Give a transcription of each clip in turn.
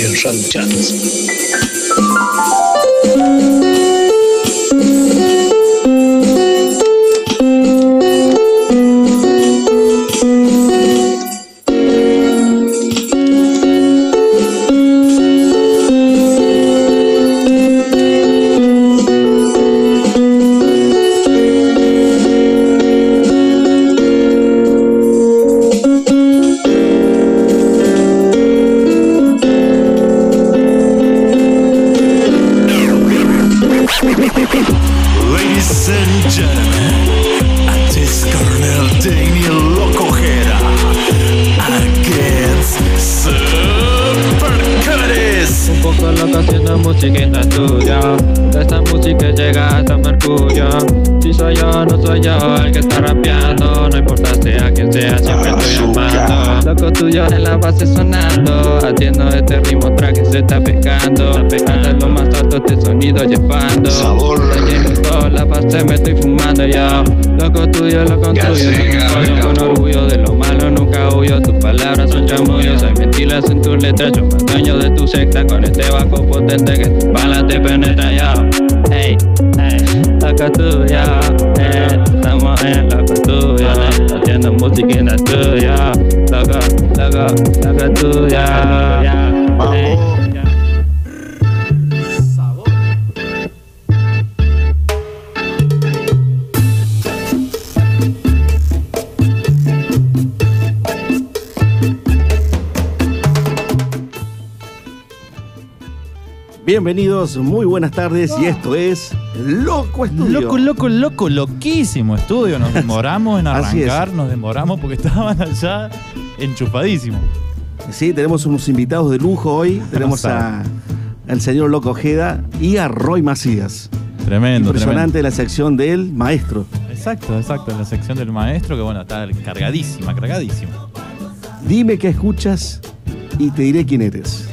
en Radio construyo Con orgullo de lo malo nunca huyo Tus palabras son chamullos. Hay mentiras en tus letras Yo más dueño de tu secta. Con este bajo potente que tus balas te penetran yo Hey, hey, loco tuya eh, Estamos en loco tuya Haciendo música no es tuya Loco, loco, loco tuya Hey, Bienvenidos, muy buenas tardes y esto es Loco Estudio. Loco, loco, loco, loquísimo estudio. Nos demoramos en Así es. arrancar, nos demoramos porque estaban allá enchufadísimos. Sí, tenemos unos invitados de lujo hoy. Tenemos a, al señor Loco Ojeda y a Roy Macías. Tremendo, Impresionante la sección del maestro. tremendo. Exacto, exacto. En la sección del maestro, que bueno, está cargadísima, cargadísima. Dime qué escuchas y te diré quién eres.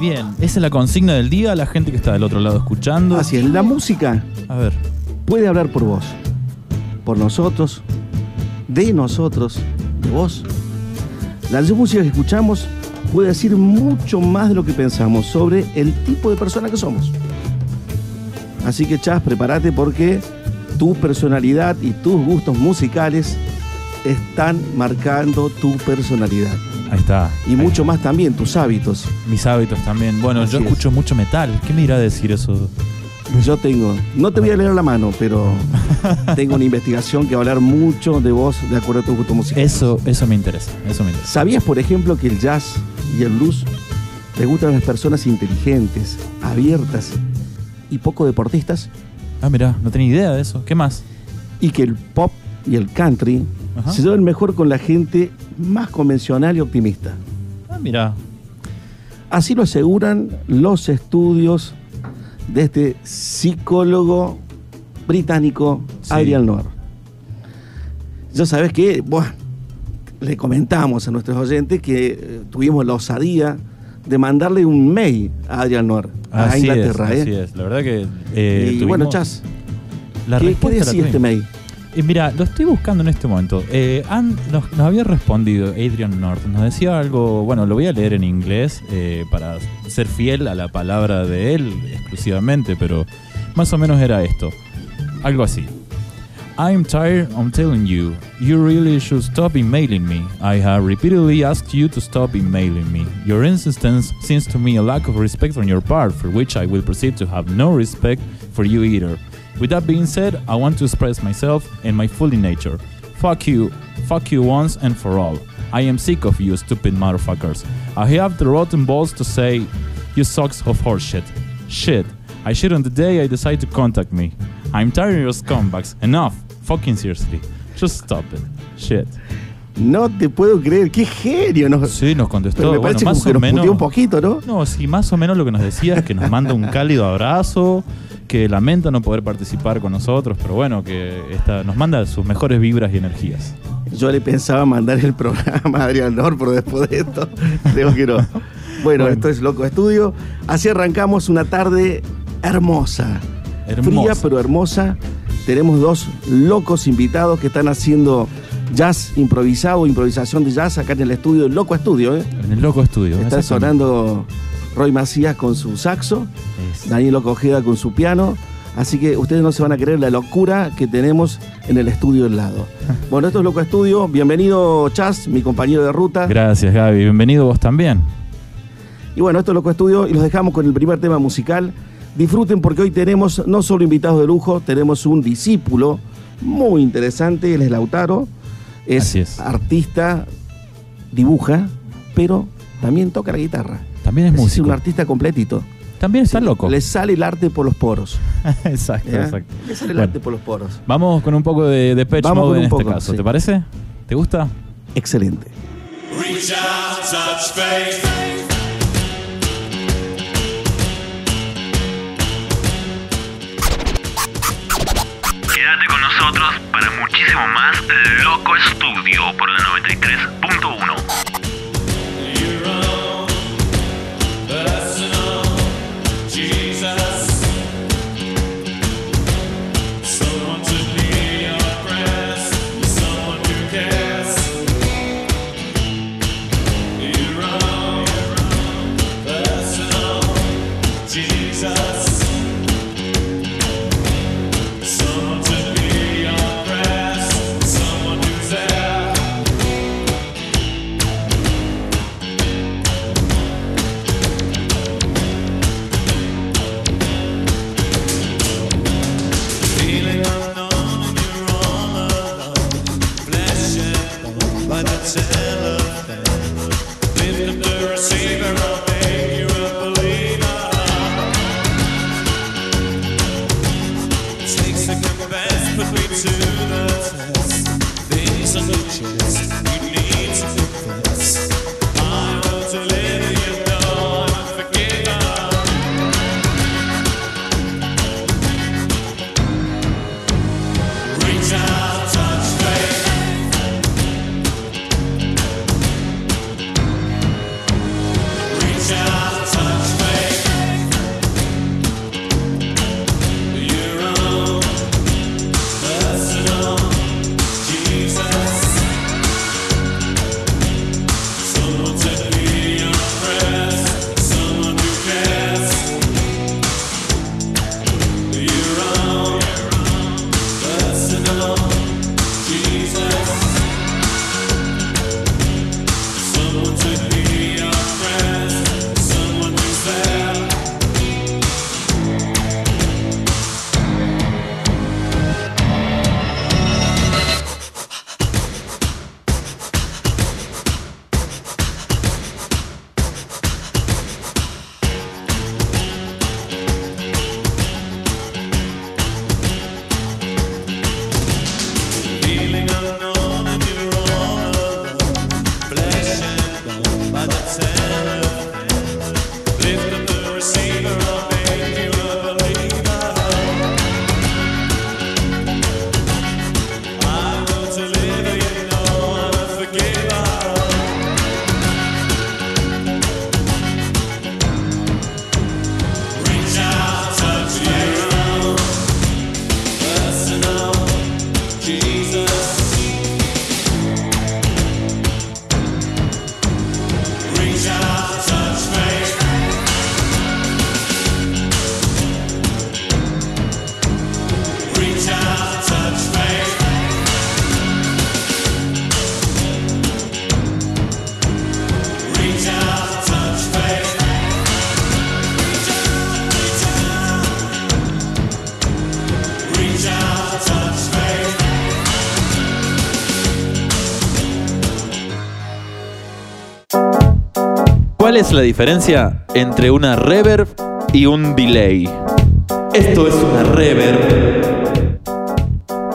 Bien. Esa es la consigna del día, la gente que está del otro lado escuchando. Así es, la música A ver, puede hablar por vos, por nosotros, de nosotros, de vos. La música que escuchamos puede decir mucho más de lo que pensamos sobre el tipo de persona que somos. Así que, Chas, prepárate porque tu personalidad y tus gustos musicales están marcando tu personalidad. ahí está. Y Ahí mucho está. más también, tus hábitos. Mis hábitos también. Bueno, Así yo es. escucho mucho metal. ¿Qué me irá a decir eso? Yo tengo, no te voy a leer la mano, pero tengo una investigación que va a hablar mucho de vos de acuerdo a tu gusto musical. Eso, eso me interesa. Eso me interesa. ¿Sabías, por ejemplo, que el jazz y el blues les gustan a las personas inteligentes, abiertas y poco deportistas? Ah, mirá, no tenía idea de eso. ¿Qué más? Y que el pop y el country Ajá. se llevan mejor con la gente más convencional y optimista. Ah, mirá. Así lo aseguran los estudios de este psicólogo británico Sí. Adrian Noir. Ya sabes que, bueno, le comentamos a nuestros oyentes que eh, tuvimos la osadía de mandarle un mail a Adrian Noir, a Así Inglaterra. es, ¿eh? así es. La verdad que. eh, y tuvimos- bueno, Chas, ¿qué, qué decía este mail? Mira, lo estoy buscando en este momento. Eh, nos, nos había respondido Adrian North. Nos decía algo, bueno, lo voy a leer en inglés eh, para ser fiel a la palabra de él exclusivamente, pero más o menos era esto. Algo así. I'm tired of telling you. You really should stop emailing me. I have repeatedly asked you to stop emailing me. Your insistence seems to me a lack of respect on your part, for which I will proceed to have no respect for you either. With that being said, I want to express myself in my fully nature. Fuck you. Fuck you once and for all. I am sick of you stupid motherfuckers. I have the rotten balls to say, you sucks of horseshit. Shit. I shit on the day I decide to contact me. I'm tired of your scumbags. Enough. Fucking seriously. Just stop it. Shit. No te puedo creer, qué genio. ¿no? Sí, nos contestó. Pero me bueno, parece más como que o nos menos. un poquito, ¿no? No, sí, más o menos lo que nos decía es que nos manda un cálido abrazo, que lamenta no poder participar con nosotros, pero bueno, que está, nos manda sus mejores vibras y energías. Yo le pensaba mandar el programa a Adrián Nor, pero después de esto, creo que no. Bueno, Bueno. esto es Loco Estudio. Así arrancamos una tarde hermosa. Hermosa. Fría, pero hermosa. Tenemos dos locos invitados que están haciendo jazz improvisado, improvisación de jazz acá en el estudio, Loco Estudio. ¿eh? En el loco estudio. Está sonando Roy Macías con su saxo, Es- Daniel Ojeda con su piano. Así que ustedes no se van a creer la locura que tenemos en el estudio del lado. Bueno, esto es Loco Estudio. Bienvenido, Chas, mi compañero de ruta. Gracias, Gaby. Bienvenido vos también. Y bueno, esto es Loco Estudio y los dejamos con el primer tema musical. Disfruten porque hoy tenemos no solo invitados de lujo, tenemos un discípulo muy interesante, él es Lautaro, es, Así es. artista, dibuja, pero también toca la guitarra. También es Es músico. un artista completito. También está Sí, loco. Le sale el arte por los poros. exacto, ¿ya? exacto. Le sale el Bueno. arte por los poros. Vamos con un poco de, de Vamos Mode en este caso. sí. ¿Te parece? ¿Te gusta? Excelente. Reach out, touch faith. Quédate con nosotros para muchísimo más Loco Estudio por la 93.1. es la diferencia entre una reverb y un delay? Esto es una reverb.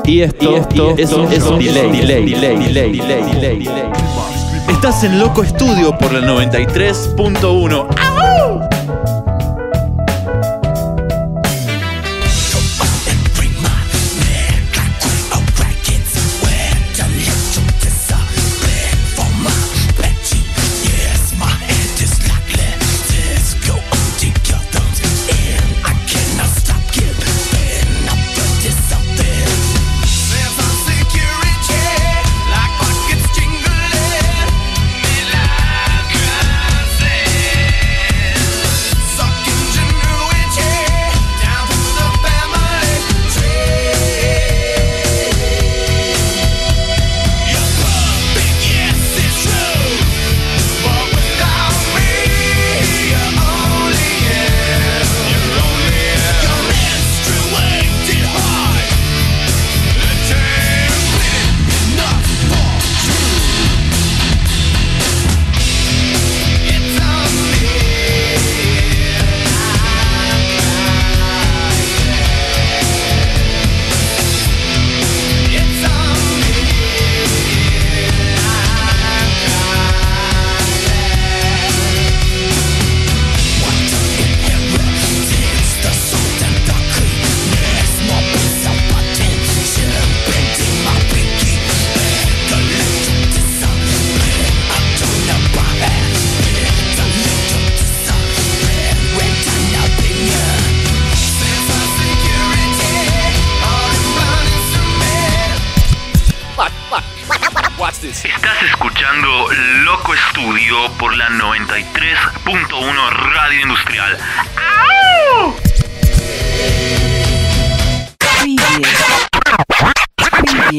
Y esto, es, un, es un delay, delay, delay, delay, delay, delay, delay. Estás en Loco Estudio por la 93.1.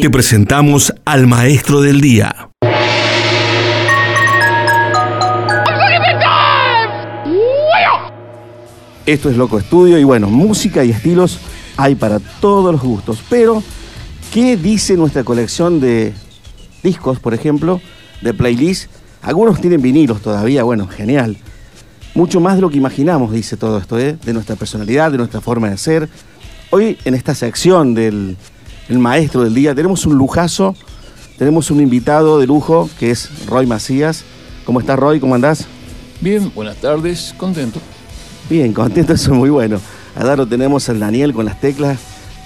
Te presentamos al maestro del día. Esto es Loco Estudio y bueno, música y estilos hay para todos los gustos. Pero, ¿qué dice nuestra colección de discos, por ejemplo, de playlist? Algunos tienen vinilos todavía, bueno, genial. Mucho más de lo que imaginamos, dice todo esto, ¿eh? de nuestra personalidad, de nuestra forma de ser. Hoy, en esta sección del el maestro del día, tenemos un lujazo, tenemos un invitado de lujo que es Roy Macías. ¿Cómo estás, Roy? ¿Cómo andás? Bien, buenas tardes, contento. Bien, contento, eso es muy bueno. Ahora lo tenemos al Daniel con las teclas.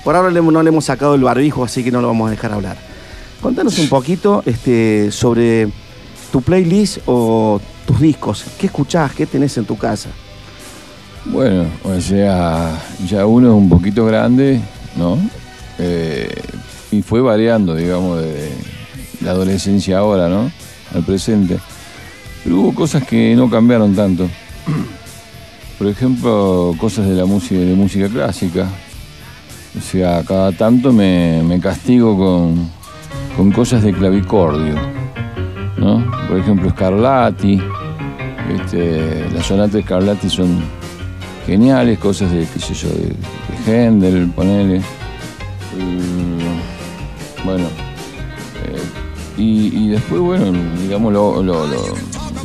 Por ahora no le hemos sacado el barbijo, así que no lo vamos a dejar hablar. Contanos un poquito este, sobre tu playlist o tus discos. ¿Qué escuchás? ¿Qué tenés en tu casa? Bueno, o sea, ya uno es un poquito grande, ¿no? Eh, y fue variando, digamos, de la adolescencia ahora, ¿no? Al presente. Pero hubo cosas que no cambiaron tanto. Por ejemplo, cosas de la música, de música clásica. O sea, cada tanto me, castigo con, con cosas de clavicordio, ¿no? Por ejemplo, Scarlatti, este, las sonatas de Scarlatti son geniales, cosas de, qué sé yo, de, de Händel, ponele. Eh, bueno, eh, y, y después, bueno, digamos lo, lo, lo-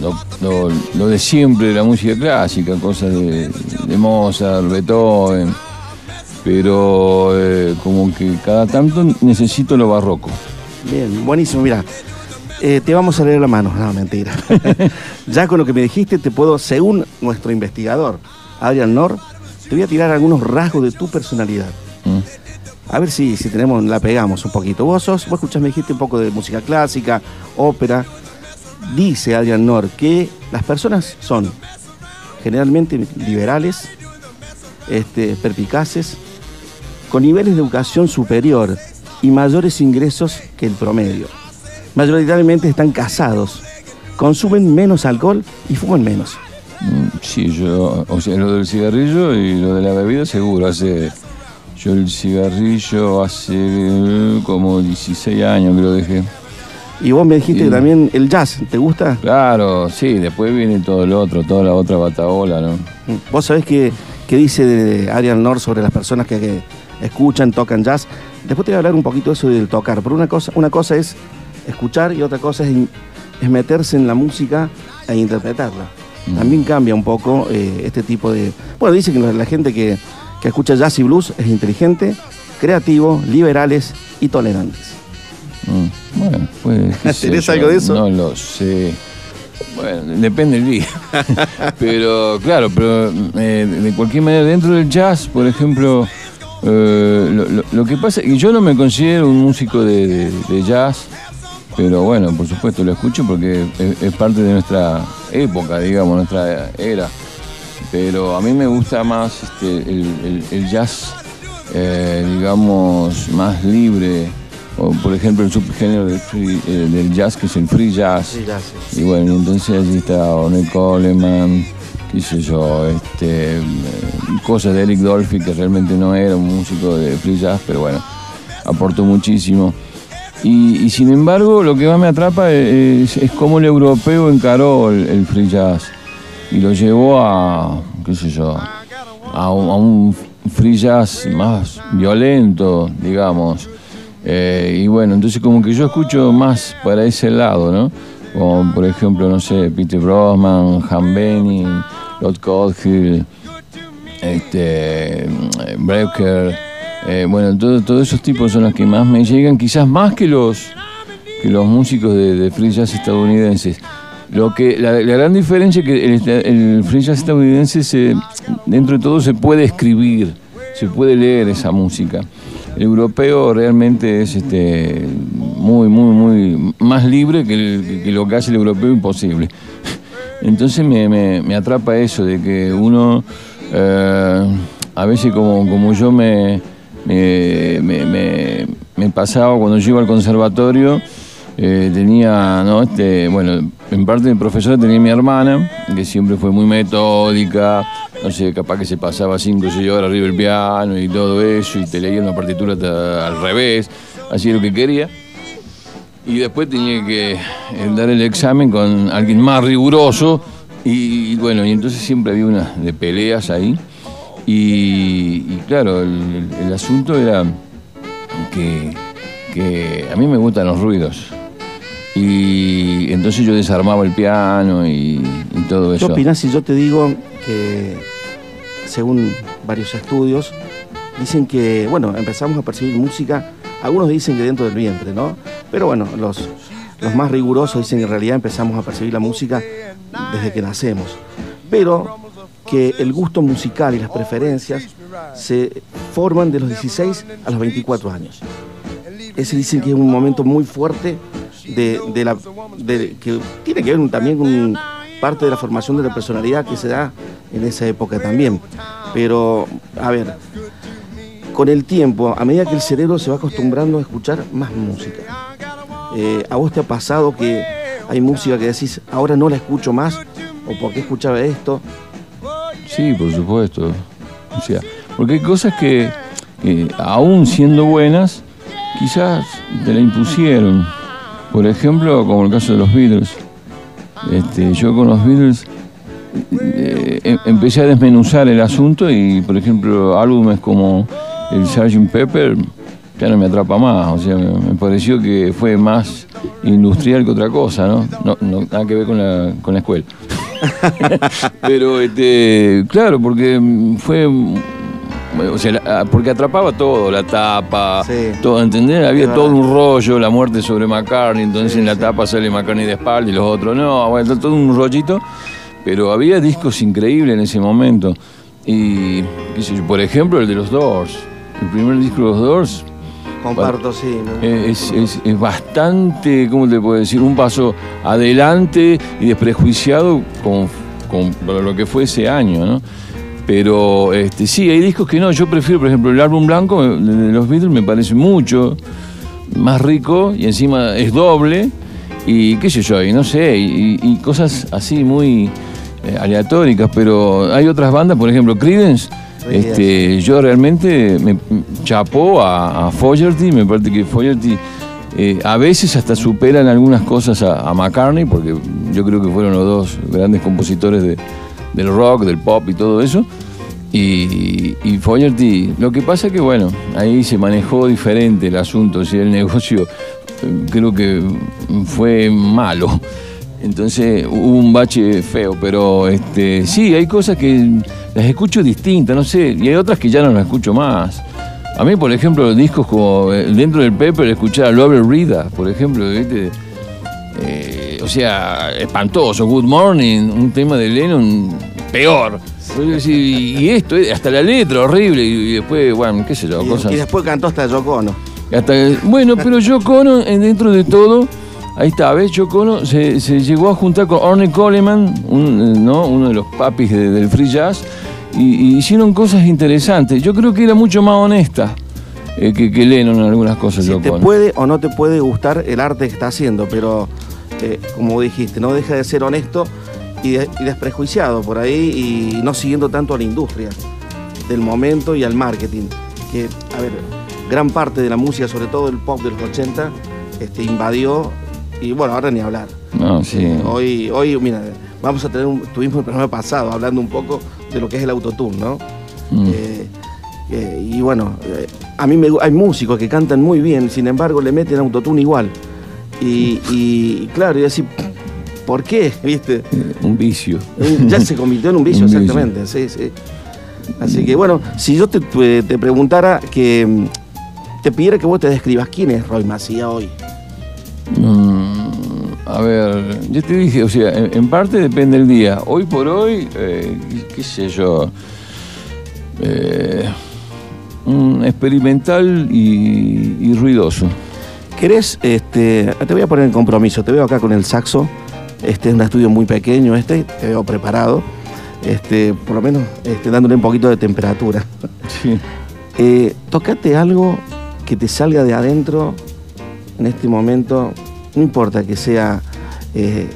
lo- lo- lo de siempre de la música clásica, cosas de, de Mozart, Beethoven, pero eh, como que cada tanto necesito lo barroco. Bien, buenísimo. Mira, eh, te vamos a leer la mano. No, mentira. ya con lo que me dijiste, te puedo, según nuestro investigador, Adrian Nor, te voy a tirar algunos rasgos de tu personalidad. A ver si, si tenemos, la pegamos un poquito. Vos sos, vos escuchás, me dijiste un poco de música clásica, ópera. Dice Adrian Nor que las personas son generalmente liberales, este, perpicaces, con niveles de educación superior y mayores ingresos que el promedio. Mayoritariamente están casados, consumen menos alcohol y fuman menos. Mm, Sí, yo, o sea, lo del cigarrillo y lo de la bebida seguro. Hace, yo el cigarrillo hace eh, como 16 años que lo dejé. Y vos me dijiste que también el jazz, ¿te gusta? Claro, sí, después viene todo lo otro, toda la otra bataola, ¿no? Vos sabés qué, qué dice de Ariel Nor sobre las personas que, que escuchan, tocan jazz. Después te voy a hablar un poquito de eso del tocar, pero una cosa, una cosa es escuchar y otra cosa es, es meterse en la música e interpretarla. Mm. También cambia un poco eh, este tipo de... Bueno, dice que la gente que, que escucha jazz y blues es inteligente, creativo, liberales y tolerantes. Mm, Bueno, pues. ¿Tenés algo de eso? No lo sé. Bueno, depende del día. pero claro, pero eh, de cualquier manera, dentro del jazz, por ejemplo, eh, lo, lo- lo que pasa es que yo no me considero un músico de, de- de jazz, pero bueno, por supuesto lo escucho porque es, es parte de nuestra época, digamos, nuestra era. Pero a mí me gusta más este, el, el- el jazz, eh, digamos, más libre. O, por ejemplo, el subgénero del, free- eh, del jazz, que es el free jazz. Y bueno, entonces allí está Ornette Coleman, qué sé yo, este, eh, cosas de Eric Dolphy, que realmente no era un músico de free jazz, pero bueno, aportó muchísimo. Y, y sin embargo, lo que más me atrapa es, es cómo el europeo encaró el, el free jazz y lo llevó a, qué sé yo, a un, a free jazz más violento, digamos. Eh, y bueno, entonces como que yo escucho más para ese lado, ¿no? Como por ejemplo, no sé, Peter Brosman, Han Benning, Lord Codhill, este, Brecker, eh, bueno, todo- todos esos tipos son los que más me llegan, quizás más que los, que los músicos de, de free jazz estadounidenses. Lo que, la, gran diferencia es que el, el free estadounidense, se, dentro de todo, se puede escribir, se puede leer esa música. El europeo realmente es este, muy, muy, muy más libre que, lo que hace el europeo imposible. Entonces me, me- me atrapa eso de que uno, eh, a veces como, como yo me, me, me- me- me pasaba cuando yo iba al conservatorio, eh, tenía, ¿no? Este, bueno, en parte de profesora tenía mi hermana, que siempre fue muy metódica, no sé, capaz que se pasaba 5 o 6 horas arriba del piano y todo eso, y te leía una partitura al revés, hacía lo que quería. Y después tenía que eh, dar el examen con alguien más riguroso, y, bueno, y entonces siempre había una de peleas ahí. Y, claro, el, asunto era que a mí me gustan los ruidos. Y entonces yo desarmaba el piano y, y todo ¿Qué eso. opinas si yo te digo que, según varios estudios, dicen que, bueno, empezamos a percibir música, algunos dicen que dentro del vientre, ¿no? Pero bueno, los, los más rigurosos dicen que en realidad empezamos a percibir la música desde que nacemos. Pero que el gusto musical y las preferencias se forman de los 16 a los 24 años. Ese dicen que es un momento muy fuerte de, de la, de- que tiene que ver también con parte de la formación de la personalidad que se da en esa época también. Pero, a ver, con el tiempo, a medida que el cerebro se va acostumbrando a escuchar más música, eh, ¿a vos te ha pasado que hay música que decís, ahora no la escucho más? ¿O por qué escuchaba esto? Sí, por supuesto. O sea, porque hay cosas que, eh, aún siendo buenas, quizás te la impusieron. Por ejemplo, como el caso de los Beatles. Este, yo con los Beatles eh, em- empecé a desmenuzar el asunto y, por ejemplo, álbumes como el Sgt. Pepper ya no me atrapa más. O sea, me, pareció que fue más industrial que otra cosa, ¿no? No, no nada que ver con la, con la escuela. Pero, este, claro, porque fue. O sea, la- porque atrapaba todo, la tapa, Sí. todo, ¿entendés? Había todo un rollo, la muerte sobre McCartney, entonces Sí, en la sí. tapa sale McCartney de espalda y los otros no, bueno, todo un rollito, pero había discos increíbles en ese momento. Y, qué sé yo, por ejemplo, el de los Doors. El primer disco de los Doors Comparto, sí. eh, es, es- es bastante, ¿cómo te puedo decir? Un paso adelante y desprejuiciado con, con lo que fue ese año, ¿no? Pero este, sí, hay discos que no. Yo prefiero, por ejemplo, el álbum blanco de los Beatles me parece mucho más rico y encima es doble y qué sé yo, y no sé, y, y cosas así muy eh, aleatóricas, pero hay otras bandas, por ejemplo, Creedence. Este, yo realmente me chapó a, a Fogerty, me parece que Fogerty eh, a veces hasta superan algunas cosas a, a McCartney, porque yo creo que fueron los dos grandes compositores de- del rock, del pop y todo eso. Y, y lo que pasa que bueno, ahí se manejó diferente el asunto, o el negocio eh, creo que fue malo. Entonces hubo un bache feo, pero este, sí, hay cosas que las escucho distintas, no sé, y hay otras que ya no las escucho más. A mí, por ejemplo, los discos como eh, dentro del Pepper, escuchar a Lover Rida, por ejemplo, ¿viste? O sea, espantoso. Good Morning, un tema de Lennon peor. Y esto, eh, hasta la letra horrible, y, después, bueno, qué sé yo, Y, cosas. y después cantó hasta Yoko Ono. Hasta, bueno, pero Yoko Ono, dentro de todo, ahí está, ¿ves? Yoko Ono se, se llegó a juntar con Orne Coleman, un, eh, ¿no? uno de los papis de- del free jazz, y, y hicieron cosas interesantes. Yo creo que era mucho más honesta eh, que, que Lennon en algunas cosas, Si Yoko te puede o no te puede gustar el arte que está haciendo, pero eh, como dijiste, no deja de ser honesto y, de- y desprejuiciado por ahí y no siguiendo tanto a la industria del momento y al marketing. Que, a ver, gran parte de la música, sobre todo el pop de los 80, este, invadió y bueno, ahora ni hablar. No, sí. Hoy, hoy, mira, vamos a tener un, tuvimos el programa pasado hablando un poco de lo que es el autotune, ¿no? Mm. Eh, eh, y bueno, a mí me, hay músicos que cantan muy bien, sin embargo le meten autotune igual. Y, y claro, y así, ¿por qué? ¿Viste? Un vicio. Un- Ya se convirtió en un vicio, Un vicio. exactamente. Sí, sí. Así que bueno, si yo te, te- preguntara que mm, te pidiera que vos te describas quién es Roy Macía hoy. Mm, a ver, yo te dije, o sea, en, en parte depende del día. Hoy por hoy, eh, qué, qué sé yo, eh, un experimental y, y ruidoso. ¿Querés? Este, te voy a poner en compromiso. Te veo acá con el saxo. Este es un estudio muy pequeño, este, te veo preparado. Este, por lo menos este, dándole un poquito de temperatura. Sí. Eh, tocate algo que te salga de adentro en este momento no importa que sea, eh,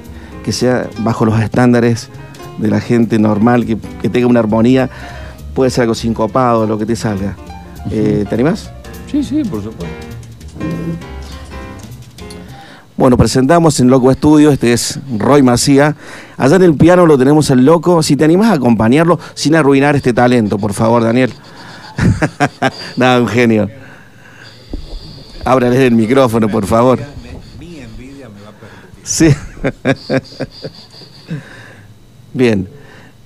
que sea bajo los estándares de la gente normal, que, que tenga una armonía, puede ser algo sincopado, lo que te salga. Eh, ¿Te animás? Sí, sí, por supuesto. Bueno, presentamos en Loco Estudio, este es Roy Macía. Allá en el piano lo tenemos al Loco. Si te animás a acompañarlo sin arruinar este talento, por favor, Daniel. Nada, un genio. Ábrale el micrófono, por favor. Sí. Bien.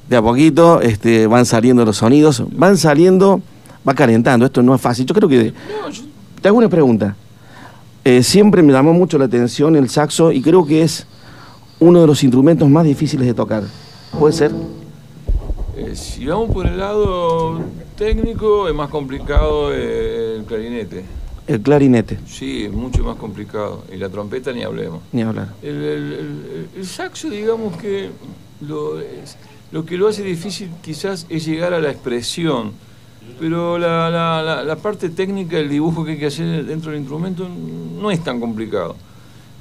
De a poquito este, van saliendo los sonidos, van saliendo, va calentando. Esto no es fácil. Yo creo que. Te hago una pregunta. Eh, siempre me llamó mucho la atención el saxo y creo que es uno de los instrumentos más difíciles de tocar. ¿Puede ser? Eh, si vamos por el lado técnico, es más complicado el clarinete. El clarinete, Sí, es mucho más complicado. Y la trompeta ni hablemos. ni hablar. El, el- el- el saxo, digamos que lo, es- lo que lo hace difícil quizás es llegar a la expresión, pero la, la- la- la parte técnica, el dibujo que hay que hacer dentro del instrumento no es tan complicado.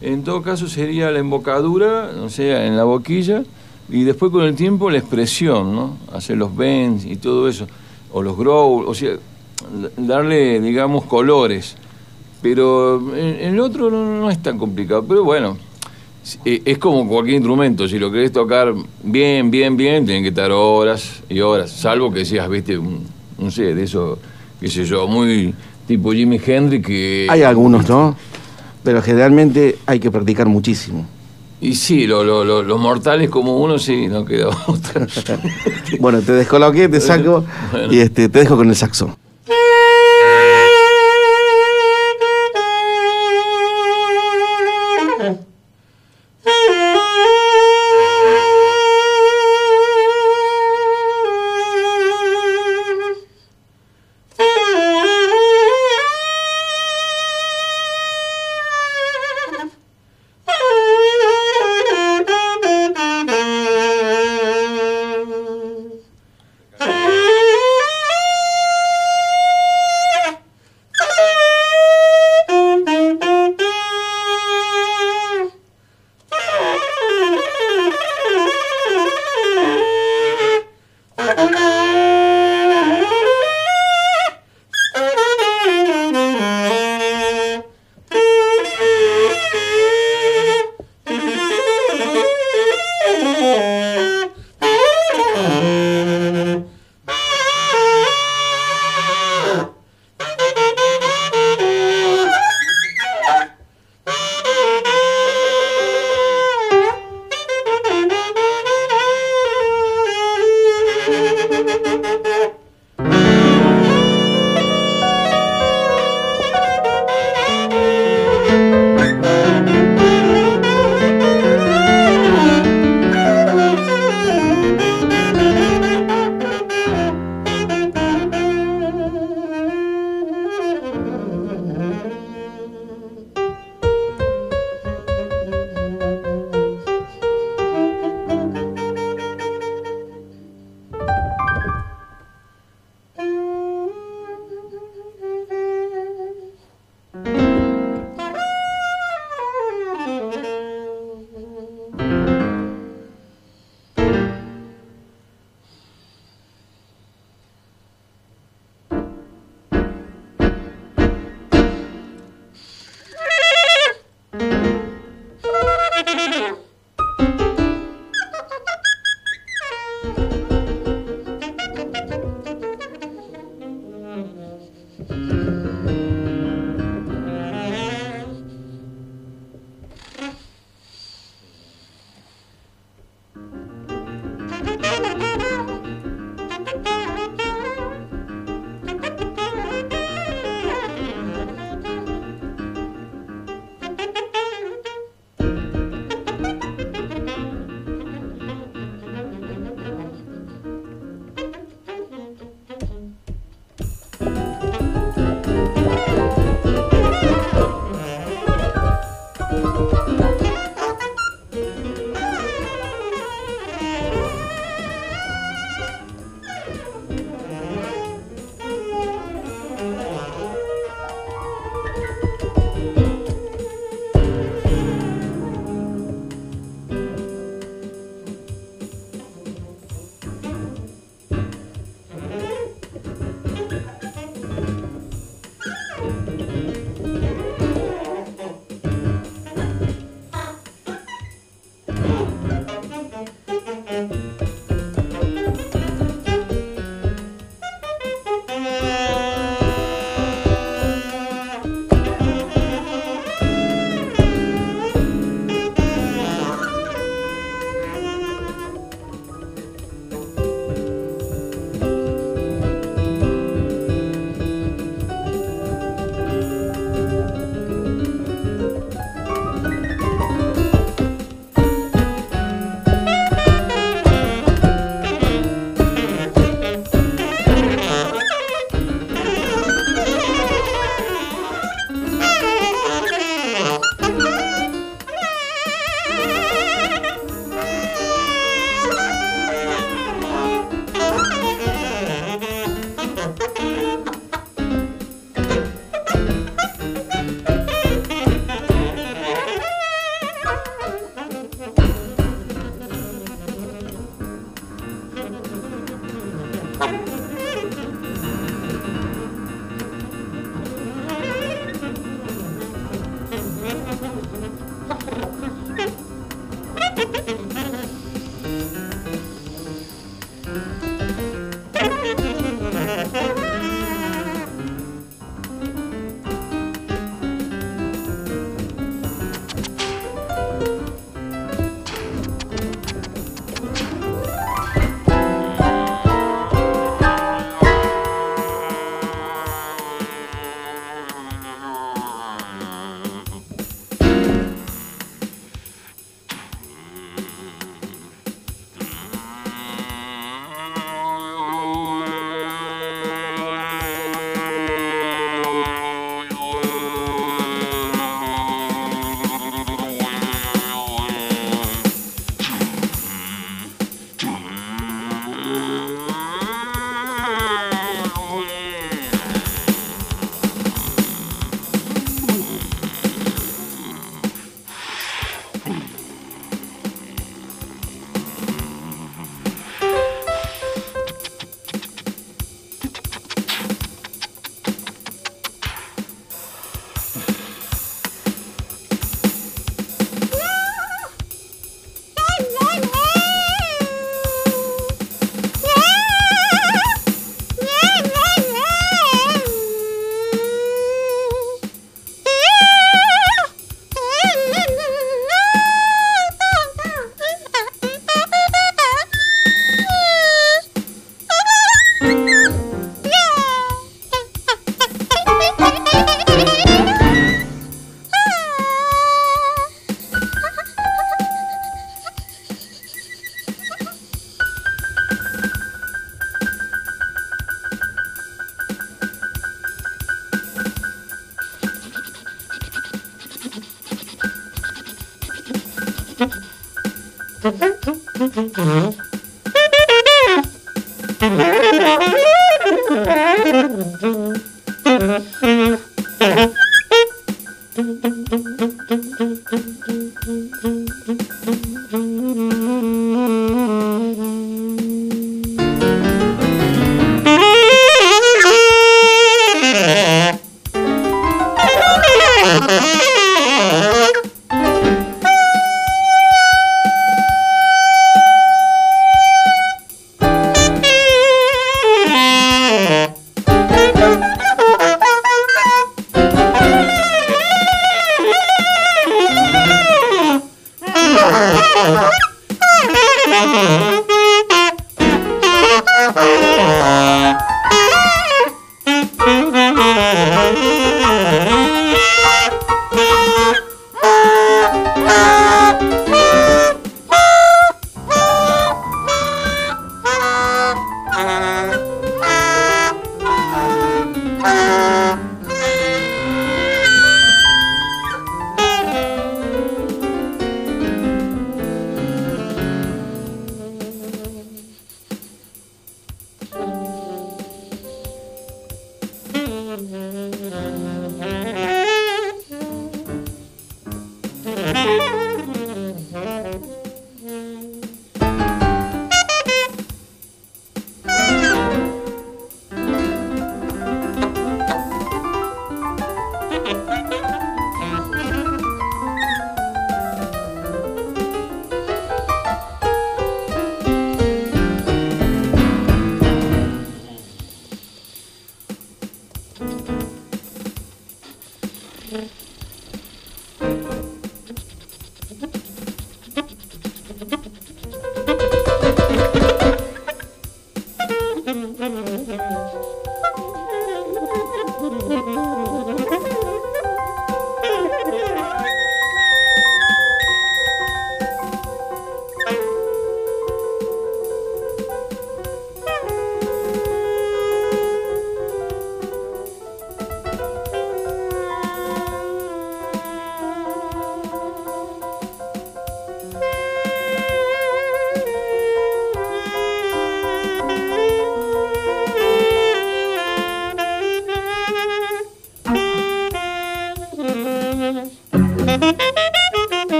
En todo caso sería la embocadura, o sea, en la boquilla, y después con el tiempo la expresión, ¿no? Hacer los bends y todo eso, o los growl, o sea, darle, digamos, colores. Pero en, el otro no, es tan complicado. Pero bueno, es- eh, es como cualquier instrumento. Si lo querés tocar bien, bien, bien, tienen que estar horas y horas. Salvo que seas, viste, un, no sé, de eso, qué sé yo, muy tipo Jimi Hendrix que... Hay algunos, ¿no? Pero generalmente hay que practicar muchísimo. Y sí, lo- lo- lo- los mortales como uno, sí, no queda otra. Bueno, te descoloqué, te saco Bueno. y este, te dejo con el saxo.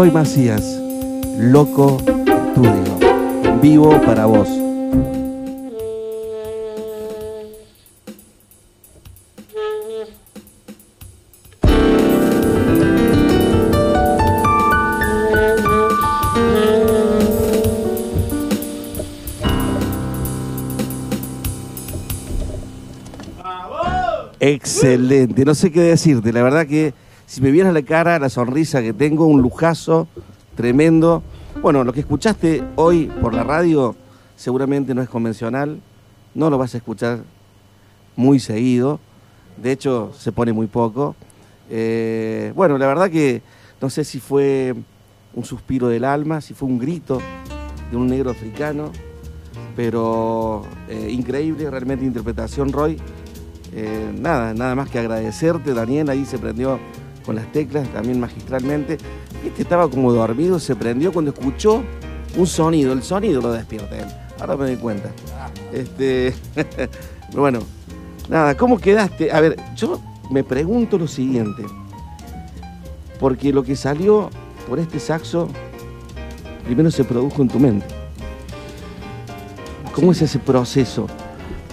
Roy Macías, Loco Estudio, vivo para vos. Excelente, no sé qué decirte, la verdad que si me vieras la cara, la sonrisa que tengo, un lujazo tremendo. Bueno, lo que escuchaste hoy por la radio seguramente no es convencional, no lo vas a escuchar muy seguido, de hecho se pone muy poco. Eh, bueno, la verdad que no sé si fue un suspiro del alma, si fue un grito de un negro africano, pero eh, increíble realmente interpretación, Roy. Eh, nada, nada más que agradecerte, Daniel, ahí se prendió con las teclas, también magistralmente. Este estaba como dormido, se prendió cuando escuchó un sonido, el sonido lo despierta él. Ahora me doy cuenta. Este, bueno, nada, ¿cómo quedaste? A ver, yo me pregunto lo siguiente, porque lo que salió por este saxo, primero se produjo en tu mente. ¿Cómo es ese proceso?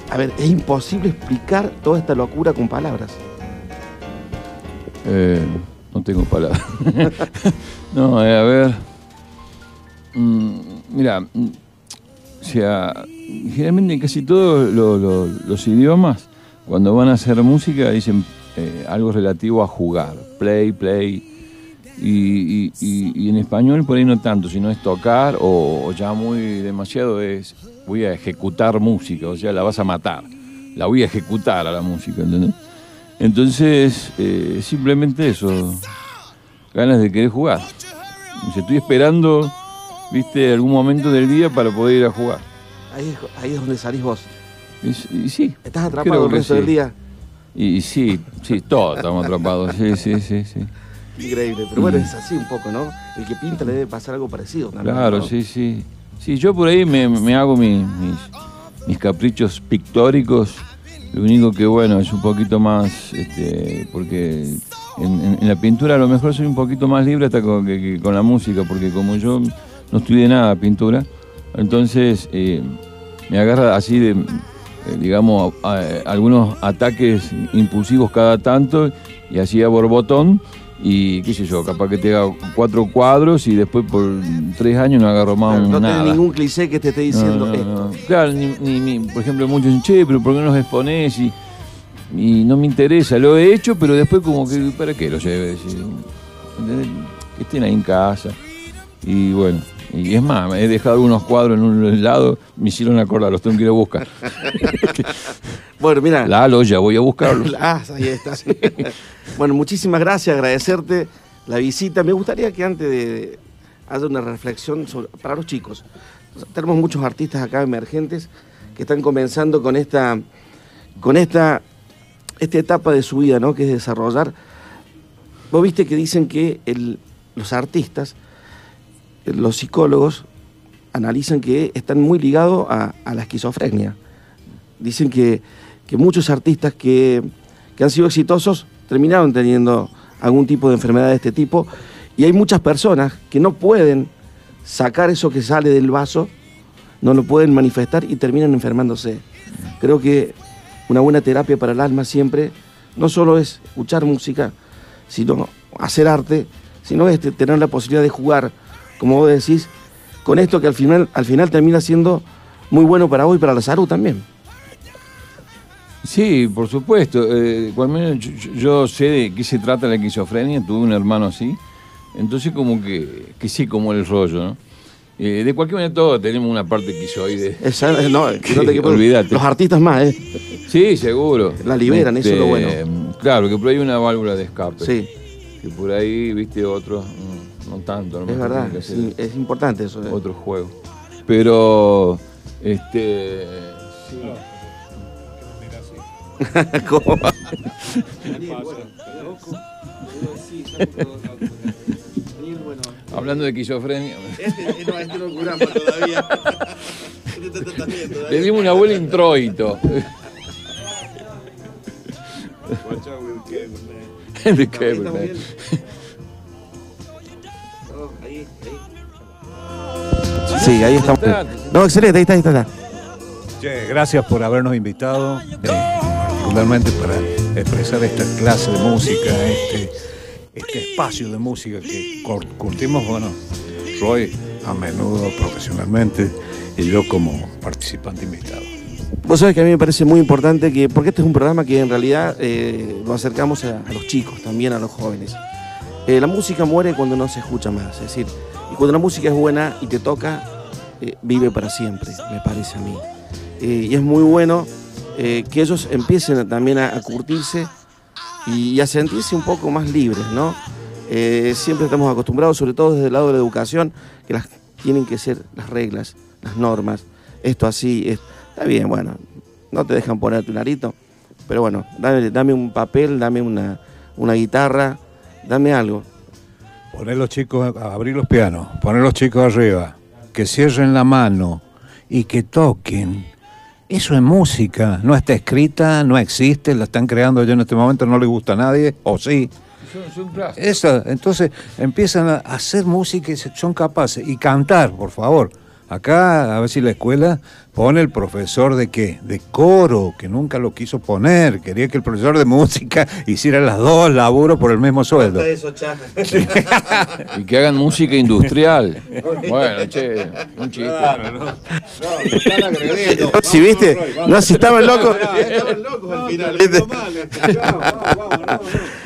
A ver, es imposible explicar toda esta locura con palabras. Eh, no tengo palabras. no, eh, a ver. Mm, mira, mm, o sea, generalmente en casi todos lo- lo- los idiomas, cuando van a hacer música, dicen eh, algo relativo a jugar. Play, play. Y en español por ahí no tanto, sino es tocar o, o ya muy demasiado es voy a ejecutar música, o sea, la vas a matar. La voy a ejecutar a la música, ¿entendés? Entonces, eh, simplemente eso, ganas de querer jugar. Dice, estoy esperando, viste, algún momento del día para poder ir a jugar. Ahí, es- ahí es donde salís vos. Y, sí. Estás atrapado el resto sí. del día. Y, y sí, sí, todos estamos atrapados. Sí, sí, sí, sí. Increíble. Pero bueno, es así un poco, ¿no? El que pinta le debe pasar algo parecido también. Claro, ¿no? sí, sí. Sí, yo por ahí me, me hago mi- mis, mis caprichos pictóricos. Lo único que, bueno, es un poquito más, este, porque en, la pintura a lo mejor soy un poquito más libre hasta con, que- con la música, porque como yo no estudié nada pintura, entonces eh, me agarra así de, eh, digamos, algunos ataques impulsivos cada tanto y así a borbotón. Y qué sé yo, capaz que te haga cuatro cuadros y después por tres años no agarro más Claro, un no nada. tenés ningún cliché que te esté diciendo No, no, esto. Claro, ni, ni- ni- por ejemplo, muchos dicen, che, pero ¿por qué no los exponés? Y, y no me interesa, lo he hecho, pero después como que, ¿para qué lo lleves? Que estén ahí en casa. Y bueno, y es más, he dejado unos cuadros en un lado, me hicieron acordar, los tengo que ir a buscar. Bueno, mira. Lalo, ya voy a buscarlos. Ah, ahí estás. Bueno, muchísimas gracias, agradecerte la visita. Me gustaría que antes de haya una reflexión sobre- para los chicos. Tenemos muchos artistas acá emergentes que están comenzando con esta, con esta esta etapa de su vida, ¿no? Que es desarrollar. Vos viste que dicen que los artistas, los psicólogos, analizan que están muy ligados a, la esquizofrenia. Dicen que, muchos artistas que han sido exitosos terminaron teniendo algún tipo de enfermedad de este tipo y hay muchas personas que no pueden sacar eso que sale del vaso, no lo pueden manifestar y terminan enfermándose. Creo que una buena terapia para el alma siempre no solo es escuchar música, sino hacer arte, sino es te- tener la posibilidad de jugar, como vos decís, con esto que al final, al final termina siendo muy bueno para vos y para la salud también. Sí, por supuesto. Eh, menos yo, yo- sé de qué se trata la esquizofrenia, tuve un hermano así. Entonces como que, que sé cómo es el rollo, ¿no? Eh, de cualquier manera todos tenemos una parte esquizoide. Esa- no, que no te Olvídate. Los artistas más, ¿eh? Sí, seguro. La liberan, eso es lo bueno. Claro, que por ahí hay una válvula de escape. Sí, Que por ahí, viste, otros, no tanto. ¿no? es verdad. Sí, es importante eso. ¿eh? Otro juego. Pero, este... sí. ¿Cómo va? Hablando de esquizofrenia, Este no, este no curamos todavía. le dimos una abuela introito. Sí, ahí estamos. No, excelente, ahí está, ahí está. ahí está. Che, gracias por habernos invitado, eh, particularmente para expresar esta clase de música, este, este espacio de música que curtimos, bueno, Roy a menudo profesionalmente y yo como participante invitado. Vos sabés que a mí me parece muy importante que, porque este es un programa que en realidad eh, lo acercamos a, a los chicos, también a los jóvenes. Eh, la música muere cuando no se escucha más, es decir, y cuando la música es buena y te toca, eh, vive para siempre, me parece a mí. Eh, y es muy bueno eh, que ellos empiecen también a, curtirse y, a sentirse un poco más libres, ¿no? Eh, siempre estamos acostumbrados, sobre todo desde el lado de la educación, que tienen que ser las reglas, las normas, esto así, es- está bien, bueno, no te dejan poner tu narito, pero bueno, dame, dame un papel, dame una, una guitarra, dame algo. Poner los chicos, a abrir los pianos, poner los chicos arriba, que cierren la mano y que toquen. Eso es música, no está escrita, no existe, la están creando ya en este momento, no le gusta a nadie, o sí. Son. Eso, entonces empiezan a hacer música y son capaces. Y cantar, por favor. Acá, a ver si la escuela pone el profesor de qué? De coro, que nunca lo quiso poner. Quería que el profesor de música hiciera las dos laburos por el mismo sueldo. Y que hagan música industrial. Bueno, che, un chiste. Si viste, no, si estaban locos.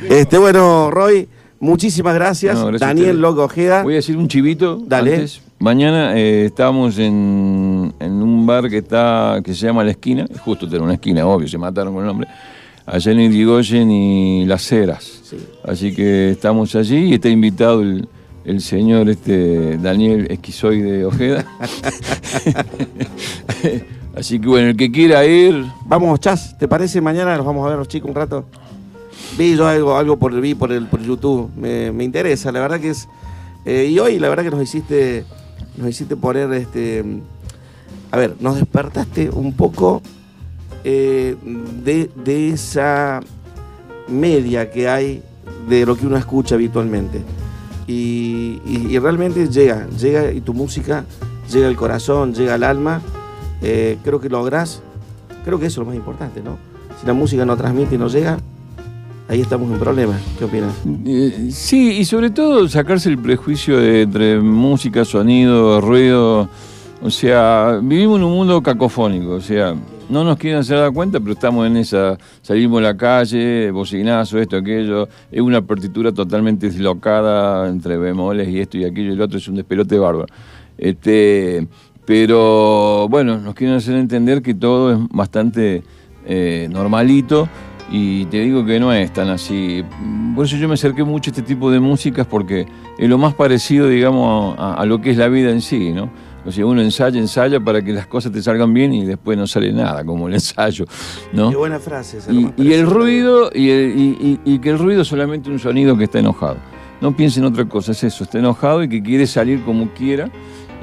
Este, bueno, Roy, muchísimas gracias. No, gracias a Daniel. Loco Ojeda. Voy a decir un chivito. Dale. antes. Mañana eh, estábamos en, en un bar que está que se llama La Esquina. Justo tiene una esquina, obvio, se mataron con el nombre. Allá en Irigoyen y Las Heras. Sí. Así que estamos allí y está invitado el, el señor este Daniel Esquizoide Ojeda. Así que bueno, el que quiera ir, Vamos, Chas, ¿te parece? Mañana los vamos a ver los chicos un rato. Vi yo algo, algo por, vi por, el, por YouTube. Me, me interesa, la verdad que es. eh, y hoy, la verdad que nos hiciste. Nos hiciste poner este. A ver, nos despertaste un poco eh, de, de esa media que hay de lo que uno escucha habitualmente. Y, y- realmente llega, llega y tu música llega al corazón, llega al alma. Eh, creo que lográs Creo que eso es lo más importante, ¿no? Si la música no transmite y no llega, ahí estamos en problemas. ¿Qué opinas? Eh, sí, y sobre todo sacarse el prejuicio entre música, sonido, ruido. O sea, vivimos en un mundo cacofónico, o sea, no nos quieren hacer dar cuenta, pero estamos en esa, salimos a la calle, bocinazo, esto, aquello, es una partitura totalmente deslocada entre bemoles y esto y aquello y el otro, es un despelote bárbaro. Este, pero bueno, nos quieren hacer entender que todo es bastante eh, normalito y te digo que no es tan así. Por eso yo me acerqué mucho a este tipo de músicas porque es lo más parecido, digamos, a, a lo que es la vida en sí, ¿no? O sea, uno ensaya, ensaya para que las cosas te salgan bien y después no sale nada, como el ensayo, ¿no? Qué buena frase. esa, Y, el ruido, y, el- y que el ruido es solamente un sonido que está enojado. No piense en otra cosa, es eso, está enojado y que quiere salir como quiera.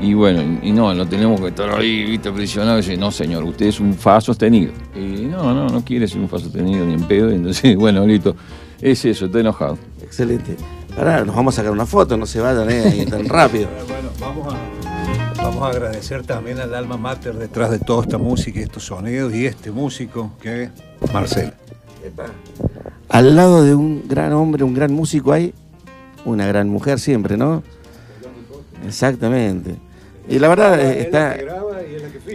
Y bueno, y, no, no tenemos que estar ahí, viste, presionado y decir, no señor, usted es un fa sostenido. Y no, no, no quiere ser un fa sostenido ni en pedo, y entonces, bueno, listo, es eso, está enojado. Excelente. Ahora nos vamos a sacar una foto, no se vayan eh, ahí tan rápido. Bueno, vamos a, vamos a agradecer también al alma mater detrás de toda esta música y estos sonidos y este músico que es Marcelo. Al lado de un gran hombre, un gran músico hay una gran mujer siempre, ¿no? Exactamente. Y la verdad eh, está... Es la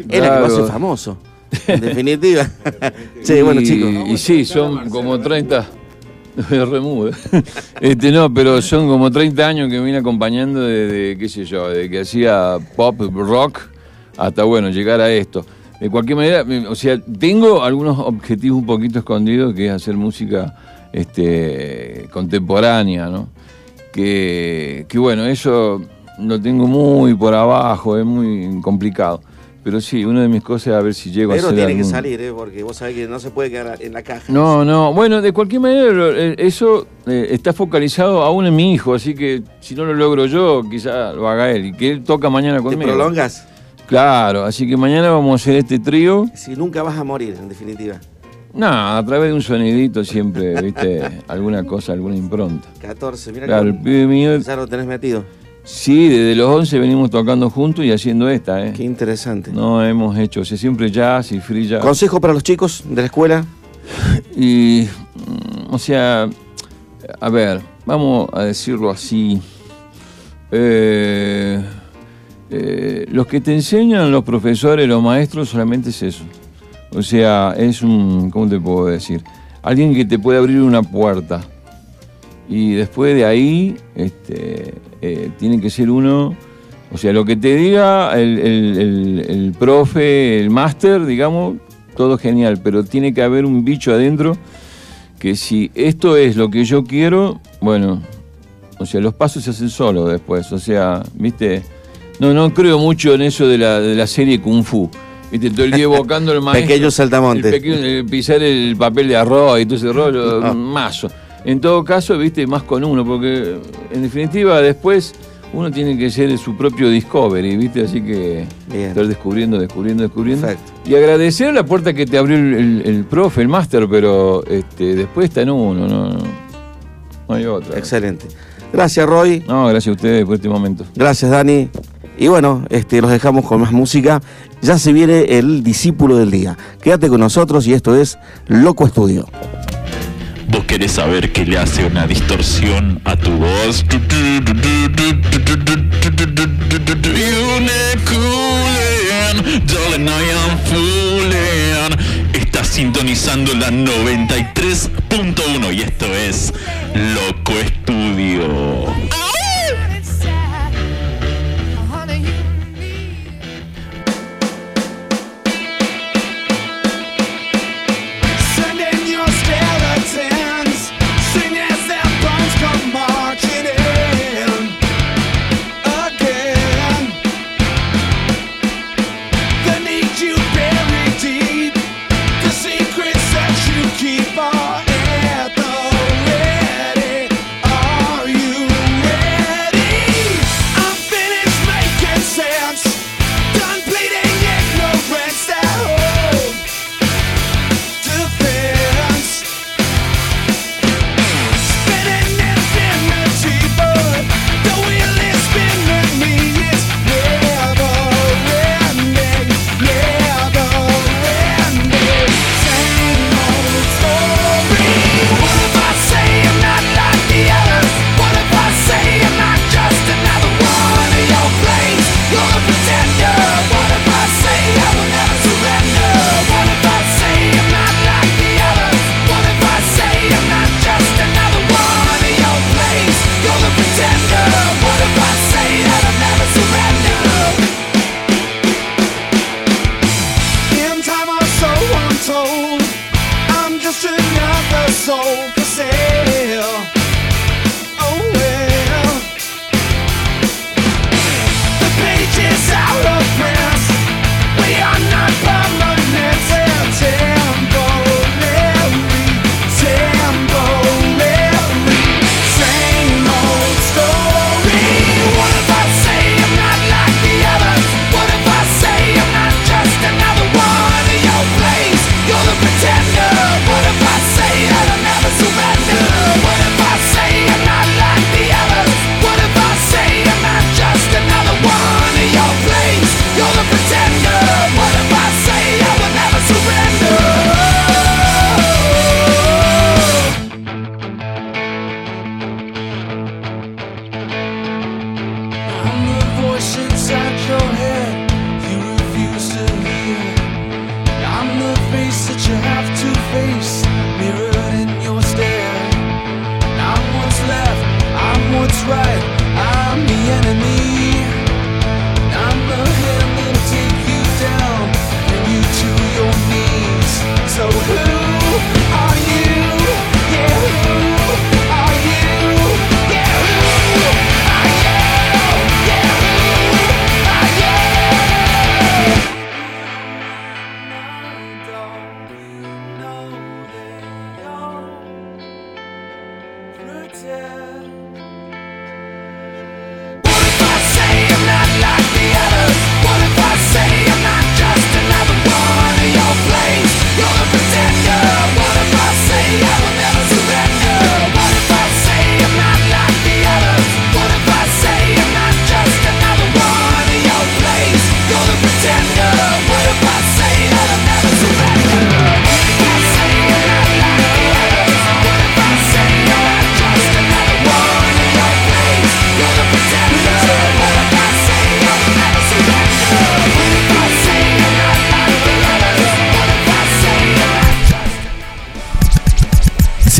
que lo Claro. hace famoso, en definitiva. sí, bueno Y- chicos. Y sí, son como 30. Me remueve. Este, no, pero son como 30 años que me vine acompañando de, qué sé yo, de que hacía pop, rock, hasta bueno, llegar a esto. De cualquier manera, o sea, tengo algunos objetivos un poquito escondidos, que es hacer música este, contemporánea, ¿no? Que, que bueno, eso lo tengo muy por abajo, es muy complicado. Pero sí, una de mis cosas es a ver si llego a Pero hacer tiene que salir, ¿eh? porque vos sabés que no se puede quedar en la caja. no, no, bueno, de cualquier manera eh, eso eh, está focalizado aún en mi hijo, así que si no lo logro yo, quizá lo haga él y que él toca mañana ¿Te conmigo. prolongas? Claro, así que mañana vamos a hacer este trío. Si nunca vas a morir, en definitiva. No, a través de un sonidito siempre, viste, alguna cosa, alguna impronta. 14, mira Claro, el que pibe mío, ya lo tenés metido. Sí, desde los 11 venimos tocando juntos y haciendo esta, ¿eh? Qué interesante. No hemos hecho, o sea, siempre jazz y free jazz. Consejo para los chicos de la escuela. Y, mm, o sea, a ver, vamos a decirlo así. Eh, eh, los que te enseñan los profesores, los maestros, solamente es eso. O sea, es un, ¿cómo te puedo decir? Alguien que te puede abrir una puerta. Y después de ahí, este, eh, tiene que ser uno, o sea, lo que te diga el, el- el- el profe, el máster, digamos, todo genial, pero tiene que haber un bicho adentro que si esto es lo que yo quiero, bueno, o sea, los pasos se hacen solos después, o sea, viste, no, no creo mucho en eso de la, de la serie Kung Fu. Viste, todo el día evocando el maestro. Pequeño saltamonte. El pequeño- el pisar el papel de arroz y todo ese rollo, Ah. mazo. En todo caso, viste, más con uno, porque en definitiva después uno tiene que ser su propio discovery, viste, así que Bien. estar descubriendo, descubriendo, descubriendo. Perfecto. Y agradecer la puerta que te abrió el, el- el profe, el máster, pero este, después está en uno, no, no, no hay otra. Excelente. Gracias, Roy. No, gracias a ustedes por este momento. Gracias, Dani. Y bueno, este, los dejamos con más música. Ya se viene el discípulo del día. Quédate con nosotros y esto es Loco Estudio. Vos querés saber qué le hace una distorsión a tu voz. Estás sintonizando la 93.1 y esto es Loco Estudio.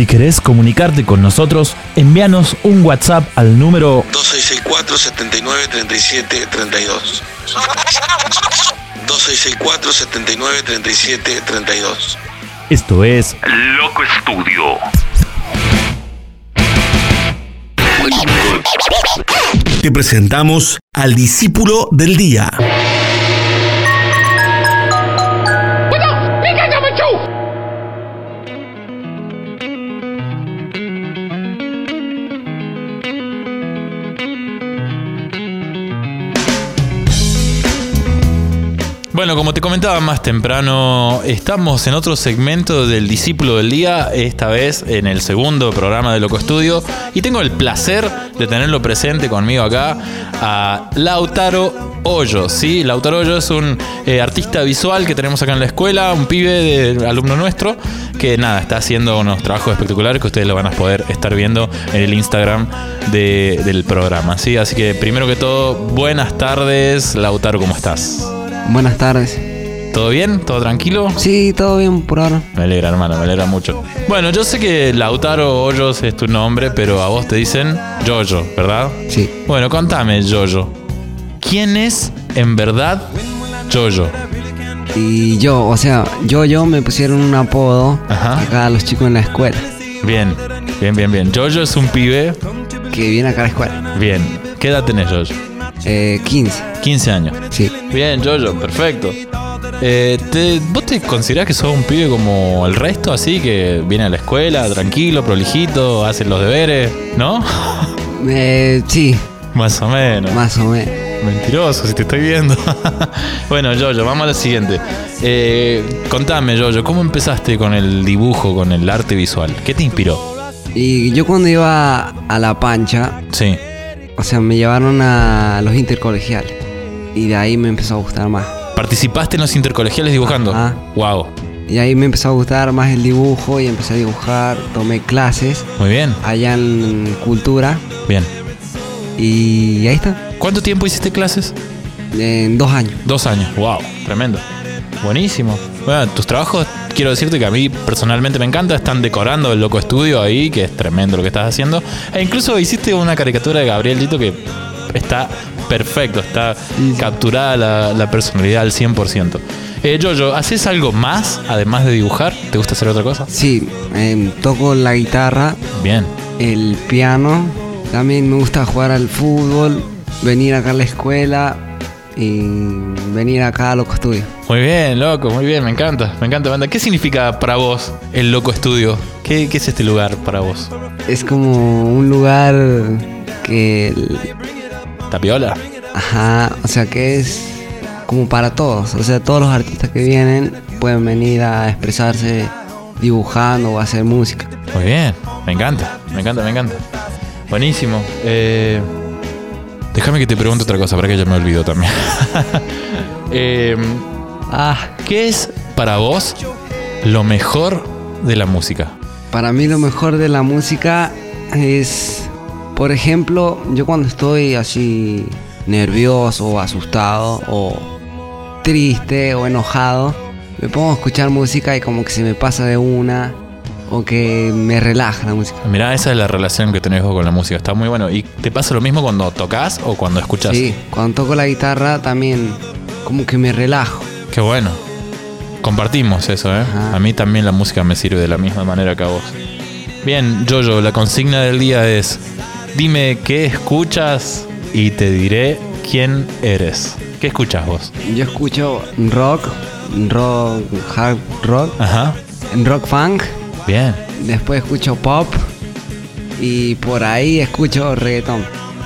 Si querés comunicarte con nosotros, envíanos un WhatsApp al número 2664 79 37 32. 2664 79 37 32. Esto es Loco Estudio. Te presentamos al discípulo del día. Como te comentaba más temprano, estamos en otro segmento del Discípulo del Día, esta vez en el segundo programa de Loco Estudio, y tengo el placer de tenerlo presente conmigo acá a Lautaro Hoyo, ¿sí? Lautaro Hoyo es un eh, artista visual que tenemos acá en la escuela, un pibe de alumno nuestro, que nada, está haciendo unos trabajos espectaculares que ustedes lo van a poder estar viendo en el Instagram de- del programa, ¿sí? Así que primero que todo, buenas tardes, Lautaro, ¿cómo estás? Buenas tardes. ¿Todo bien? ¿Todo tranquilo? Sí, todo bien por ahora. Me alegra, hermano, me alegra mucho. Bueno, yo sé que Lautaro Hoyos es tu nombre, pero a vos te dicen Yoyo, ¿verdad? Sí. Bueno, contame, Yoyo. ¿Quién es en verdad Yoyo? Y yo, o sea, yo, yo me pusieron un apodo acá a los chicos en la escuela. Bien, bien, bien, bien. Yoyo es un pibe. Que viene acá a la escuela. Bien. ¿Qué edad tenés, Yoyo? Eh, 15. 15 años. Sí. Bien, Yoyo, perfecto. Eh, te- ¿Vos te considerás que sos un pibe como el resto, así que viene a la escuela, tranquilo, prolijito, hace los deberes, ¿no? Eh, sí. Más o menos. Más o menos. Mentiroso, si te estoy viendo. bueno, Yoyo, vamos a la siguiente. Eh, contame, Yoyo, ¿cómo empezaste con el dibujo, con el arte visual? ¿Qué te inspiró? Y yo cuando iba a la pancha, Sí. O sea, me llevaron a los intercolegiales. Y de ahí me empezó a gustar más. ¿Participaste en los intercolegiales dibujando? Ajá. Wow. Y ahí me empezó a gustar más el dibujo y empecé a dibujar. Tomé clases Muy bien. allá en Cultura. Bien. Y ahí está. ¿Cuánto tiempo hiciste clases? En dos años. Dos años. Wow, tremendo. Buenísimo. Bueno, tus trabajos, quiero decirte que a mí personalmente me encanta. Están decorando el loco estudio ahí, que es tremendo lo que estás haciendo. E incluso hiciste una caricatura de Gabriel Tito que está perfecto, está capturada la, la personalidad al 100%. Eh, Jojo, ¿haces algo más además de dibujar? ¿Te gusta hacer otra cosa? Sí, em, toco la guitarra. Bien. El piano. También me gusta jugar al fútbol. Venir acá a la escuela. Y venir acá a Loco Estudio. Muy bien, loco, muy bien, me encanta, me encanta, encanta. ¿Qué significa para vos el Loco Estudio? ¿Qué, qué es este lugar para vos? Es como un lugar que. ¿Tapiola? Ajá, o sea que es como para todos. O sea, todos los artistas que vienen pueden venir a expresarse dibujando o hacer música. Muy bien, me encanta, me encanta, me encanta. Buenísimo. Eh, déjame que te pregunte otra cosa, para que ya me olvido también. Eh, ah, ¿Qué es para vos lo mejor de la música? Para mí lo mejor de la música es, por ejemplo, yo cuando estoy así nervioso o asustado o triste o enojado, me pongo a escuchar música y como que se me pasa de una o que me relaja la música. Mirá, esa es la relación que tenés con la música. Está muy bueno. ¿Y te pasa lo mismo cuando tocas o cuando escuchas? Sí, cuando toco la guitarra también como que me relajo. Qué bueno. Compartimos eso, ¿eh? A mí también la música me sirve de la misma manera que a vos. Bien, Jojo, la consigna del día es: dime qué escuchas y te diré quién eres. ¿Qué escuchas vos? Yo escucho rock, rock, hard rock, Ajá. rock funk. Bien. Después escucho pop y por ahí escucho reggaetón.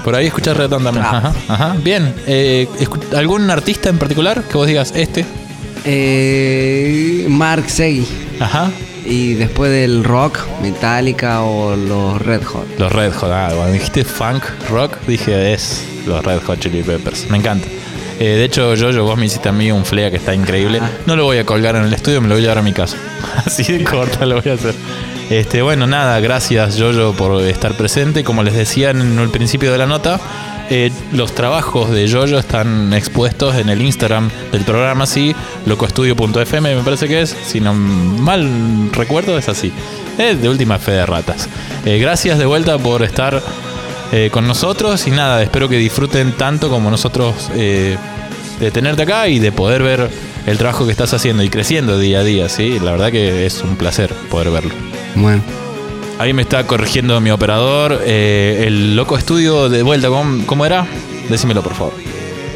Por ahí escuchas reggaetón también. Ajá, ajá. Bien. Eh, ¿Algún artista en particular que vos digas este? Eh, Mark Segui. Ajá. Y después del rock, Metallica o los Red Hot. Los Red Hot. Ah, cuando dijiste funk rock, dije es los Red Hot Chili Peppers. Me encanta. Eh, de hecho, Jojo, vos me hiciste a mí un flea que está increíble. No lo voy a colgar en el estudio, me lo voy a llevar a mi casa. Así de corta lo voy a hacer. Este, bueno, nada, gracias Jojo por estar presente. Como les decía en el principio de la nota, eh, los trabajos de Jojo están expuestos en el Instagram del programa, sí, locoestudio.fm me parece que es, si no mal recuerdo es así. Es de última fe de ratas. Eh, gracias de vuelta por estar eh, con nosotros y nada, espero que disfruten tanto como nosotros de tenerte acá y de poder ver el trabajo que estás haciendo y creciendo día a día, ¿sí? La verdad que es un placer poder verlo. Bueno. Ahí me está corrigiendo mi operador. eh, el Loco Estudio de vuelta, ¿cómo, cómo era? Decímelo por favor.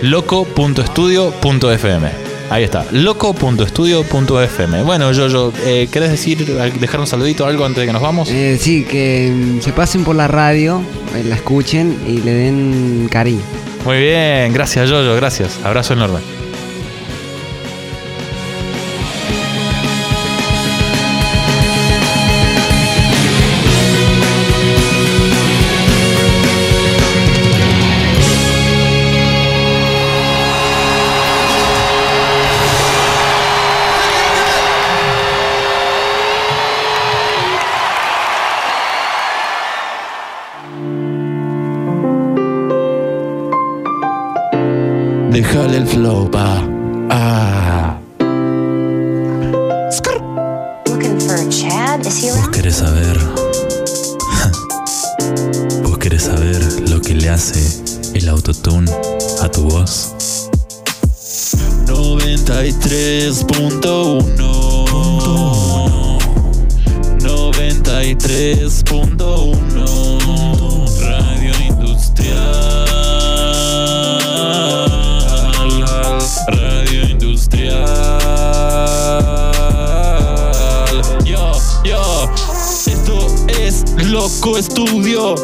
Loco.estudio.fm. Ahí está, loco.estudio.fm. Bueno, yo, yo, eh, ¿querés decir, dejar un saludito o algo antes de que nos vamos? Eh, sí, que mm, se pasen por la radio, eh, la escuchen y le den cariño. Muy bien, gracias, Yoyo, gracias. Abrazo enorme. Déjale el flow, pa. Ah. Looking for Chad? Is he ¿Vos querés saber? ¿Vos querés saber lo que le hace el autotune a tu voz? 93.1 93.1 Loco Estudio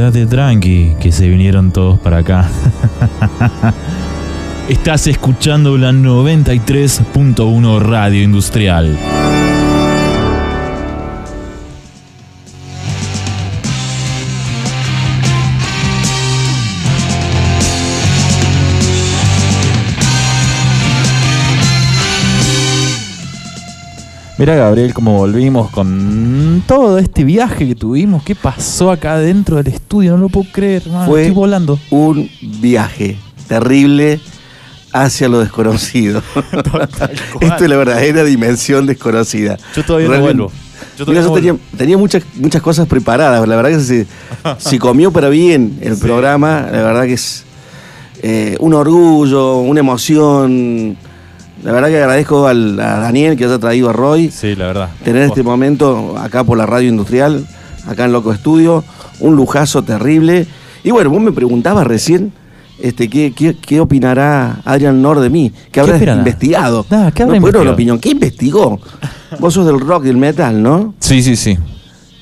quédate tranqui, que se vinieron todos para acá. Estás escuchando la 93.1 Radio Industrial. Mira, Gabriel, cómo volvimos con todo este viaje que tuvimos. ¿Qué pasó acá dentro del estudio? No lo puedo creer. man, Fue Estoy volando. un viaje terrible hacia lo desconocido. Esto es la verdadera dimensión desconocida. Yo todavía no Realmente- vuelvo. Yo todavía Mira, no yo tenía, tenía muchas, muchas cosas preparadas. La verdad que se, se comió para bien el programa. La verdad que es eh, un orgullo, una emoción. La verdad que agradezco al- a Daniel que haya traído a Roy. Sí, la verdad. Tener este momento acá por la radio industrial, acá en Loco Estudio, un lujazo terrible. Y bueno, vos me preguntabas recién este, ¿qué, qué, qué opinará Adrian Nord de mí? ¿Qué habrá investigado? Ah, ¿qué habrá no, bueno, investigado? la opinión. ¿Qué investigó? vos sos del rock y del metal, ¿no? Sí, sí, sí.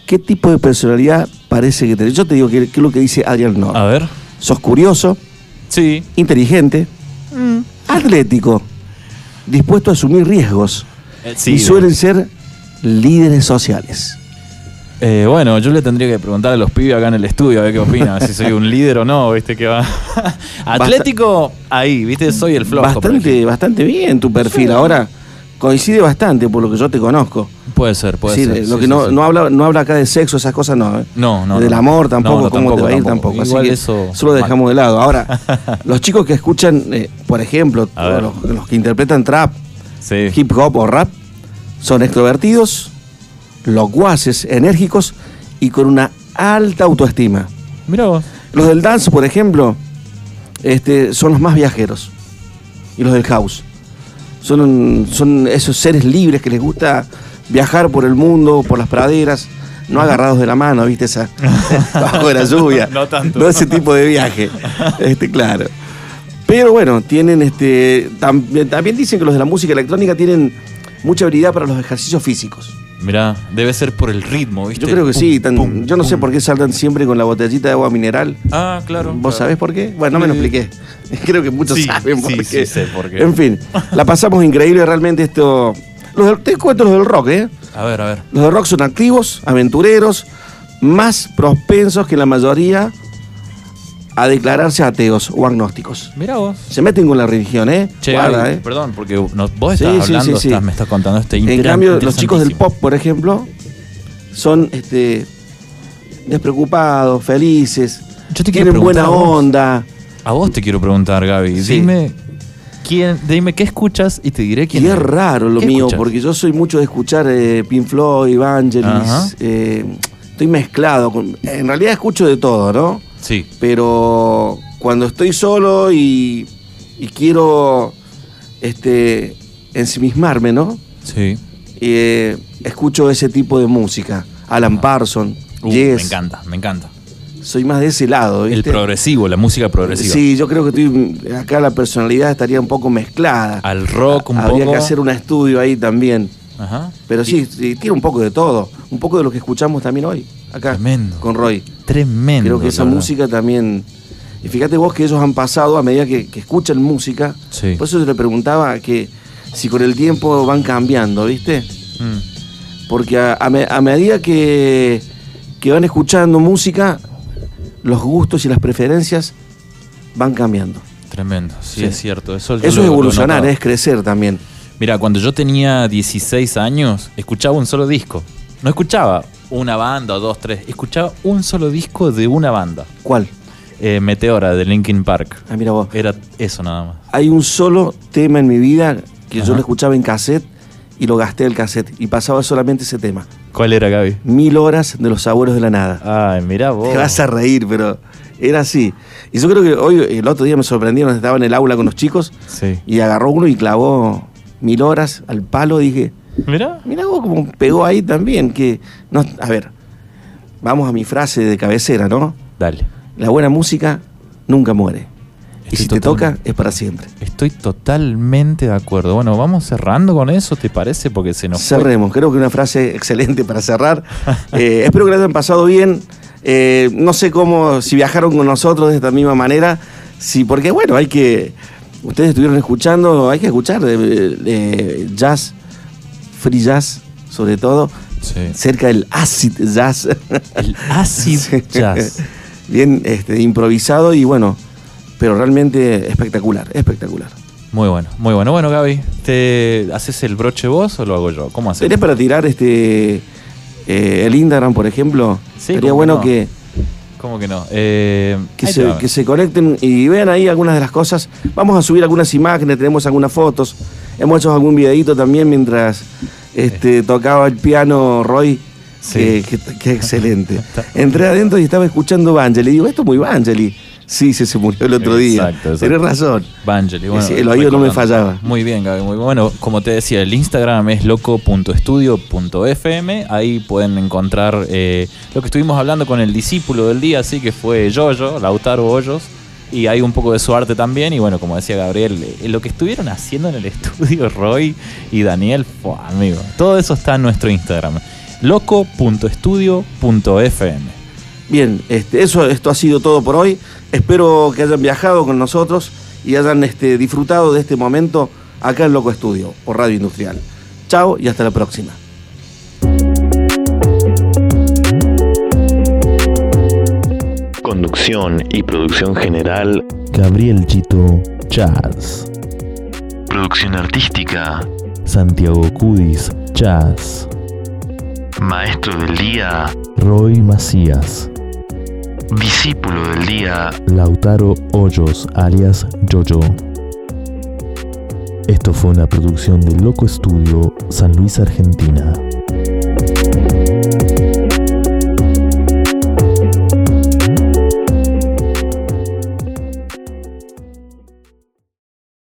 ¿Qué tipo de personalidad parece que tenés? Yo te digo qué es lo que dice Adrian Nord. A ver. Sos curioso, Sí. inteligente, Mm. atlético, dispuesto a asumir riesgos. Eh, sí, y suelen ser líderes sociales. Eh, bueno, yo le tendría que preguntar a los pibes acá en el estudio a ver qué opinan, si soy un líder o no, viste que va. Atlético, ahí, viste, soy el flojo. Bastante, bastante bien tu perfil. Ahora coincide bastante por lo que yo te conozco. Puede ser, puede Sí, ser. lo sí, que sí, no, no habla, no habla acá de sexo, esas cosas no. ¿eh? No, no. Del amor tampoco, No, cómo te va a ir tampoco. tampoco. Así Igual que eso. eso lo dejamos de lado. Ahora, los chicos que escuchan, eh, por ejemplo, los, los que interpretan trap, hip hop o rap, son extrovertidos, locuaces, enérgicos y con una alta autoestima. Mira vos. Los del dance, por ejemplo, este, son los más viajeros. Y los del house. Son, son esos seres libres que les gusta viajar por el mundo, por las praderas, no agarrados de la mano, ¿viste? Esa, bajo la lluvia. No tanto. No ese tipo de viaje. Este, claro. Pero bueno, tienen este. tam- también dicen que los de la música electrónica tienen mucha habilidad para los ejercicios físicos. Mirá, debe ser por el ritmo, ¿viste? Yo creo que Pum, sí. tan- pum, yo no sé por qué saltan siempre con la botellita de agua mineral. Ah, claro. ¿Vos claro. sabés por qué? Bueno, no me lo Sí. expliqué. Creo que muchos Sí, saben por sí, qué. sí sé por qué. En fin, la pasamos increíble realmente esto. Los del- te cuento los del rock, ¿eh? A ver, a ver. Los del rock son activos, aventureros, más propensos que la mayoría a declararse ateos o agnósticos. Mira vos. Se meten con la religión, ¿eh? Che, Guarda, Gaby, ¿eh? perdón, porque no- vos estás sí, hablando, sí, sí. estás- me estás contando este En cambio, los chicos del pop, por ejemplo, son este, despreocupados, felices, Yo te quiero tienen buena onda. A vos te quiero preguntar, Gaby. Sí. Dime quién, dime qué escuchas y te diré quién Y es raro lo ¿Qué mío, escuchas? porque yo soy mucho de escuchar eh, Pink Floyd. Evangelis. eh, estoy mezclado. con- en realidad escucho de todo, ¿no? Sí. Pero cuando estoy solo y, y quiero este, ensimismarme, ¿no? Sí. Eh, escucho ese tipo de música. Alan Parson, Uh, Yes. Me encanta, me encanta. Soy más de ese lado, El ¿viste? progresivo, la música progresiva. Sí, yo creo que estoy, acá la personalidad estaría un poco mezclada. Al rock un Habría poco. que hacer un estudio ahí también. Ajá. Pero sí, sí, tiene un poco de todo. Un poco de lo que escuchamos también hoy, acá, Tremendo. con Roy. Tremendo. Creo que esa verdad. música también... Y fíjate vos que ellos han pasado a medida que, que escuchan música. Sí. Por eso yo le preguntaba que si con el tiempo van cambiando, ¿viste? Mm. Porque a, a a medida que, que van escuchando música, los gustos y las preferencias van cambiando. Tremendo, sí, Sí. es cierto. Eso, yo Eso lo- es evolucionar, es crecer también. Mira, cuando yo tenía 16 años, escuchaba un solo disco. No escuchaba una banda o dos, tres. Escuchaba un solo disco de una banda. ¿Cuál? Eh, Meteora, de Linkin Park. Ah, mira vos. Era eso nada más. Hay un solo tema en mi vida que Ajá. yo lo escuchaba en cassette y lo gasté el cassette y pasaba solamente ese tema. ¿Cuál era, Gaby? Mil horas de los sabores de la nada. Ay, mira vos. Te vas a reír, pero era así. Y yo creo que hoy, el otro día me sorprendieron, estaba en el aula con los chicos Sí. y agarró uno y clavó mil horas al palo. Dije, Mira. mira vos cómo pegó ahí también. Que no, a ver, vamos a mi frase de cabecera, ¿no? Dale. La buena música nunca muere. y si te toca, es para siempre. Estoy totalmente de acuerdo. Bueno, vamos cerrando con eso, ¿te parece? Porque se nos fue. Cerremos, creo que una frase excelente para cerrar. Eh, espero que lo hayan pasado bien. Eh, no sé cómo, si viajaron con nosotros de esta misma manera. Sí, porque bueno, hay que. Ustedes estuvieron escuchando, hay que escuchar de, de jazz, free jazz, sobre todo, Sí. cerca del acid jazz. El acid Sí. jazz. Bien este, improvisado y bueno, pero realmente espectacular, espectacular. Muy bueno, muy bueno. Bueno, Gaby, ¿te haces el broche vos o lo hago yo? ¿Cómo haces? ¿Sería para tirar este eh, el Instagram, por ejemplo? Sí, Sería ¿cómo bueno no? que, ¿Cómo que no? Eh, que, se, que conecten y vean ahí algunas de las cosas. Vamos a subir algunas imágenes, tenemos algunas fotos. Hemos hecho algún videito también mientras este, tocaba el piano Roy. Sí. Que, que- que excelente. Entré adentro y estaba escuchando Vangelis. Digo, esto es muy Vangelis. Sí, se, se murió el otro día. Exacto, exacto. Tenés razón. Vangelis, bueno, el oído no me fallaba. Muy bien, Gaby, muy bueno. Como te decía, el Instagram es loco.estudio.fm. Ahí pueden encontrar eh, lo que estuvimos hablando con el discípulo del día, así que fue Yoyo, Lautaro Hoyos. Y hay un poco de su arte también. Y bueno, como decía Gabriel, eh, lo que estuvieron haciendo en el estudio Roy y Daniel, fue amigo. Todo eso está en nuestro Instagram. loco.estudio.fm. Bien, este, eso, esto ha sido todo por hoy. Espero que hayan viajado con nosotros y hayan este, disfrutado de este momento acá en Loco Estudio, por Radio Industrial. Chao y hasta la próxima. Conducción y producción general. Gabriel Chito Jazz. Producción artística. Santiago Cudis Jazz. Maestro del día. Roy Macías. Discípulo del día. Lautaro Hoyos alias Jojo. Esto fue una producción de Loco Estudio, San Luis, Argentina.